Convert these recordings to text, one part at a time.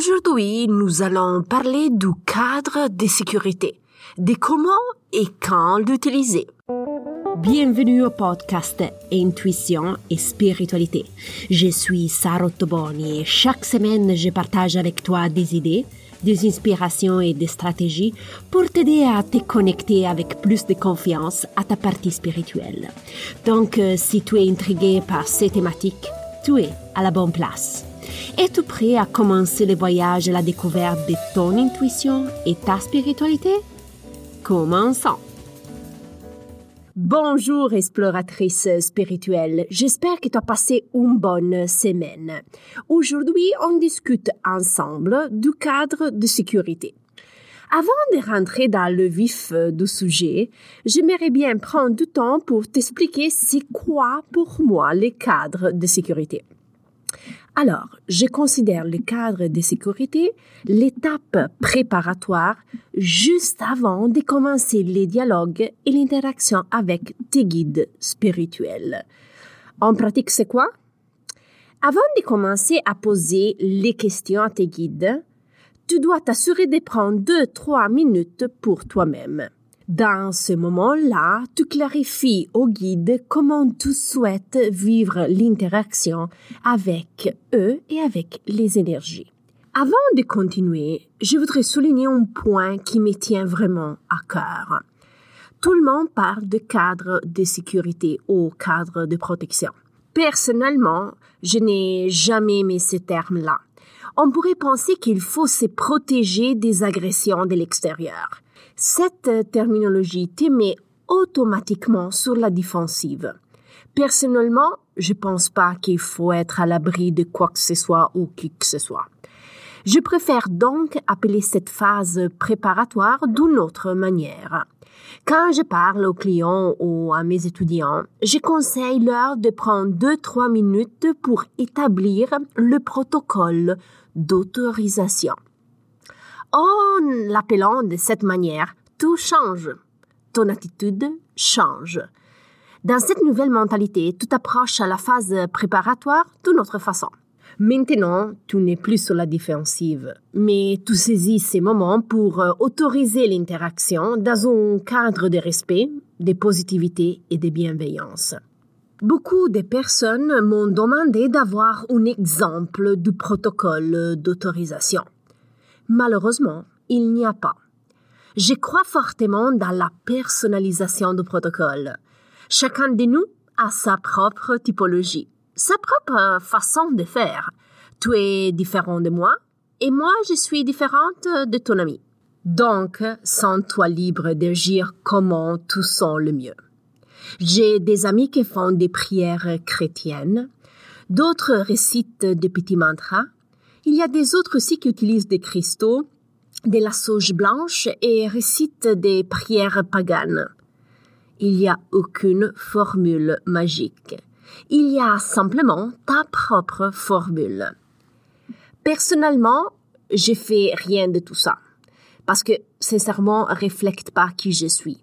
Aujourd'hui, nous allons parler du cadre de sécurité, de comment et quand l'utiliser. Bienvenue au podcast Intuition et Spiritualité. Je suis Sarah Toboni et chaque semaine je partage avec toi des idées, des inspirations et des stratégies pour t'aider à te connecter avec plus de confiance à ta partie spirituelle. Donc, euh, si tu es intrigué par ces thématiques, tu es à la bonne place. Es-tu prêt à commencer le voyage à la découverte de ton intuition et ta spiritualité? Commençons! Bonjour exploratrice spirituelle, j'espère que tu as passé une bonne semaine. Aujourd'hui, on discute ensemble du cadre de sécurité. Avant de rentrer dans le vif du sujet, j'aimerais bien prendre du temps pour t'expliquer c'est quoi pour moi le cadre de sécurité. Alors, je considère le cadre de sécurité l'étape préparatoire juste avant de commencer les dialogues et l'interaction avec tes guides spirituels. En pratique, c'est quoi? Avant de commencer à poser les questions à tes guides, tu dois t'assurer de prendre deux, trois minutes pour toi-même. Dans ce moment-là, tu clarifies au guide comment tu souhaites vivre l'interaction avec eux et avec les énergies. Avant de continuer, je voudrais souligner un point qui me tient vraiment à cœur. Tout le monde parle de cadre de sécurité ou cadre de protection. Personnellement, je n'ai jamais aimé ce terme-là. On pourrait penser qu'il faut se protéger des agressions de l'extérieur. Cette terminologie te met automatiquement sur la défensive. Personnellement, je pense pas qu'il faut être à l'abri de quoi que ce soit ou qui que ce soit. Je préfère donc appeler cette phase préparatoire d'une autre manière. Quand je parle aux clients ou à mes étudiants, je conseille leur de prendre deux, trois minutes pour établir le protocole d'autorisation. En l'appelant de cette manière, tout change. Ton attitude change. Dans cette nouvelle mentalité, tu t'approches à la phase préparatoire d'une autre façon. Maintenant, tu n'es plus sur la défensive, mais tu saisis ces moments pour euh, autoriser l'interaction dans un cadre de respect, de positivité et de bienveillance. Beaucoup de personnes m'ont demandé d'avoir un exemple du protocole d'autorisation. Malheureusement, il n'y a pas. Je crois fortement dans la personnalisation du protocole. Chacun de nous a sa propre typologie, sa propre façon de faire. Tu es différent de moi et moi je suis différente de ton ami. Donc, sens-toi libre d'agir comment tu sens le mieux. J'ai des amis qui font des prières chrétiennes, d'autres récitent des petits mantras, il y a des autres aussi qui utilisent des cristaux, de la sauge blanche et récitent des prières paganes. Il n'y a aucune formule magique. Il y a simplement ta propre formule. Personnellement, j'ai fait rien de tout ça. Parce que, sincèrement, reflète pas qui je suis.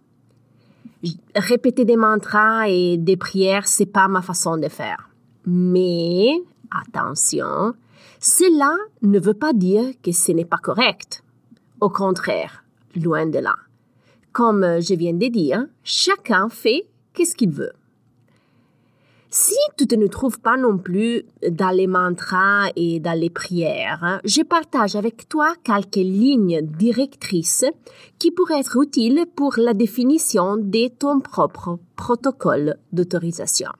Répéter des mantras et des prières, c'est pas ma façon de faire. Mais, attention, cela ne veut pas dire que ce n'est pas correct. Au contraire, loin de là. Comme je viens de dire, chacun fait qu'est-ce qu'il veut. Si tu ne trouves pas non plus dans les mantras et dans les prières, je partage avec toi quelques lignes directrices qui pourraient être utiles pour la définition de ton propre protocole d'autorisation.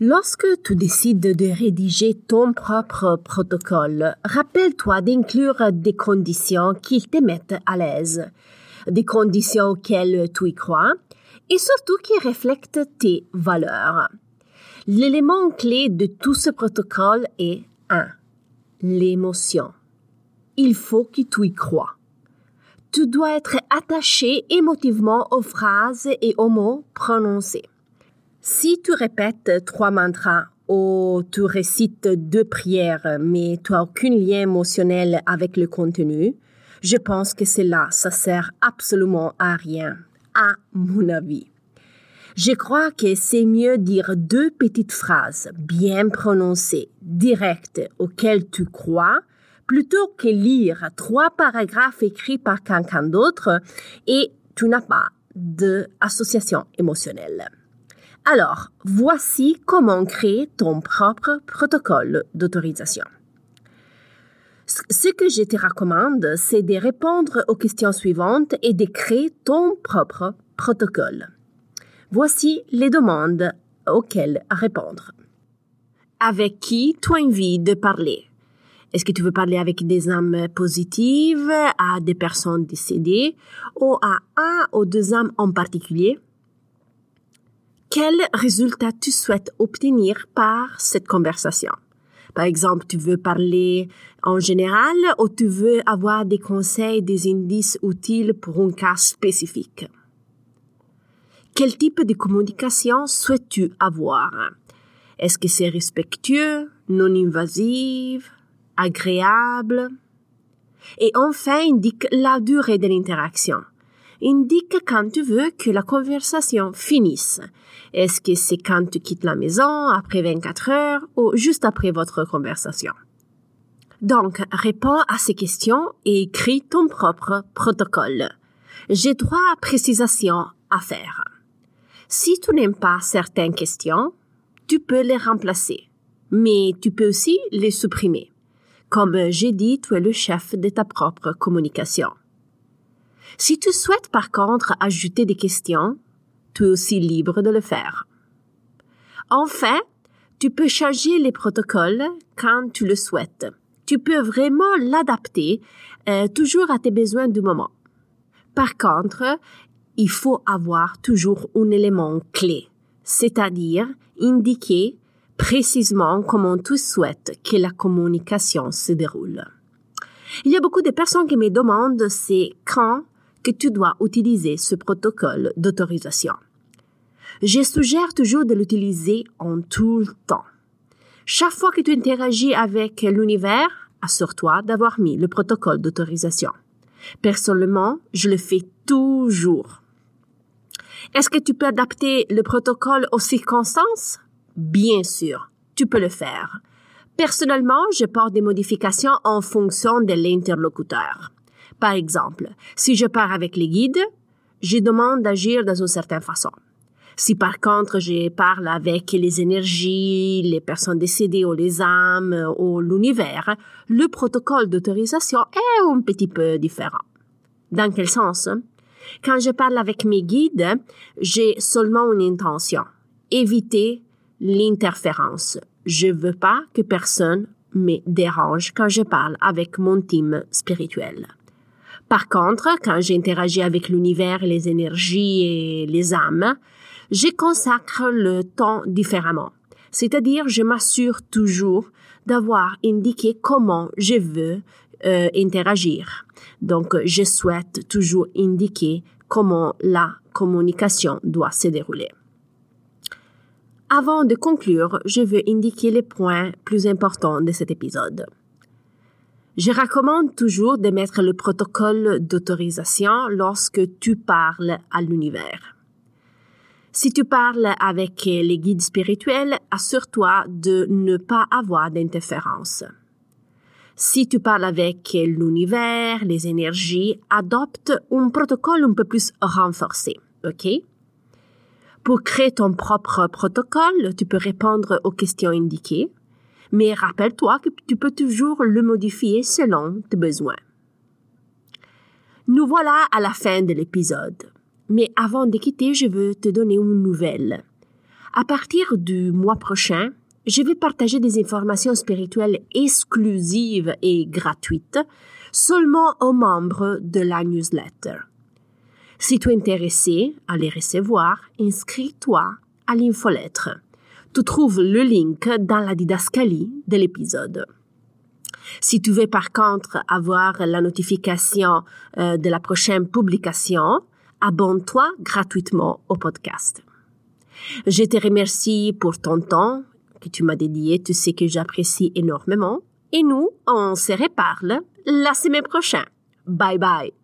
Lorsque tu décides de rédiger ton propre protocole, rappelle-toi d'inclure des conditions qui te mettent à l'aise, des conditions auxquelles tu y crois et surtout qui reflètent tes valeurs. L'élément clé de tout ce protocole est 1. L'émotion. Il faut que tu y crois. Tu dois être attaché émotivement aux phrases et aux mots prononcés. Si tu répètes trois mantras ou tu récites deux prières, mais tu n'as aucun lien émotionnel avec le contenu, je pense que cela, ça sert absolument à rien, à mon avis. Je crois que c'est mieux dire deux petites phrases bien prononcées, directes, auxquelles tu crois, plutôt que lire trois paragraphes écrits par quelqu'un d'autre et tu n'as pas d'association émotionnelle. Alors, voici comment créer ton propre protocole d'autorisation. Ce que je te recommande, c'est de répondre aux questions suivantes et de créer ton propre protocole. Voici les demandes auxquelles répondre. Avec qui tu as envie de parler? Est-ce que tu veux parler avec des âmes positives, à des personnes décédées, ou à un ou deux âmes en particulier? Quel résultat tu souhaites obtenir par cette conversation? Par exemple, tu veux parler en général ou tu veux avoir des conseils, des indices utiles pour un cas spécifique? Quel type de communication souhaites-tu avoir? Est-ce que c'est respectueux, non invasive, agréable? Et enfin, indique la durée de l'interaction indique quand tu veux que la conversation finisse. Est-ce que c'est quand tu quittes la maison, après 24 heures ou juste après votre conversation? Donc, réponds à ces questions et écris ton propre protocole. J'ai trois précisations à faire. Si tu n'aimes pas certaines questions, tu peux les remplacer, mais tu peux aussi les supprimer. Comme j'ai dit, tu es le chef de ta propre communication. Si tu souhaites par contre ajouter des questions, tu es aussi libre de le faire. Enfin, tu peux changer les protocoles quand tu le souhaites. Tu peux vraiment l'adapter euh, toujours à tes besoins du moment. Par contre, il faut avoir toujours un élément clé, c'est-à-dire indiquer précisément comment tu souhaites que la communication se déroule. Il y a beaucoup de personnes qui me demandent c'est quand que tu dois utiliser ce protocole d'autorisation. Je suggère toujours de l'utiliser en tout le temps. Chaque fois que tu interagis avec l'univers, assure-toi d'avoir mis le protocole d'autorisation. Personnellement, je le fais toujours. Est-ce que tu peux adapter le protocole aux circonstances? Bien sûr, tu peux le faire. Personnellement, je porte des modifications en fonction de l'interlocuteur. Par exemple, si je pars avec les guides, je demande d'agir dans une certaine façon. Si par contre je parle avec les énergies, les personnes décédées ou les âmes ou l'univers, le protocole d'autorisation est un petit peu différent. Dans quel sens? Quand je parle avec mes guides, j'ai seulement une intention. Éviter l'interférence. Je veux pas que personne me dérange quand je parle avec mon team spirituel. Par contre, quand j'interagis avec l'univers, les énergies et les âmes, je consacre le temps différemment. C'est-à-dire, je m'assure toujours d'avoir indiqué comment je veux euh, interagir. Donc, je souhaite toujours indiquer comment la communication doit se dérouler. Avant de conclure, je veux indiquer les points plus importants de cet épisode. Je recommande toujours de mettre le protocole d'autorisation lorsque tu parles à l'univers. Si tu parles avec les guides spirituels, assure-toi de ne pas avoir d'interférence. Si tu parles avec l'univers, les énergies, adopte un protocole un peu plus renforcé, ok? Pour créer ton propre protocole, tu peux répondre aux questions indiquées mais rappelle-toi que tu peux toujours le modifier selon tes besoins. Nous voilà à la fin de l'épisode. Mais avant de quitter, je veux te donner une nouvelle. À partir du mois prochain, je vais partager des informations spirituelles exclusives et gratuites seulement aux membres de la newsletter. Si tu es intéressé à les recevoir, inscris-toi à l'infolettre. Tu trouves le link dans la didascalie de l'épisode. Si tu veux par contre avoir la notification euh, de la prochaine publication, abonne-toi gratuitement au podcast. Je te remercie pour ton temps que tu m'as dédié, tu sais que j'apprécie énormément. Et nous, on se reparle la semaine prochaine. Bye bye.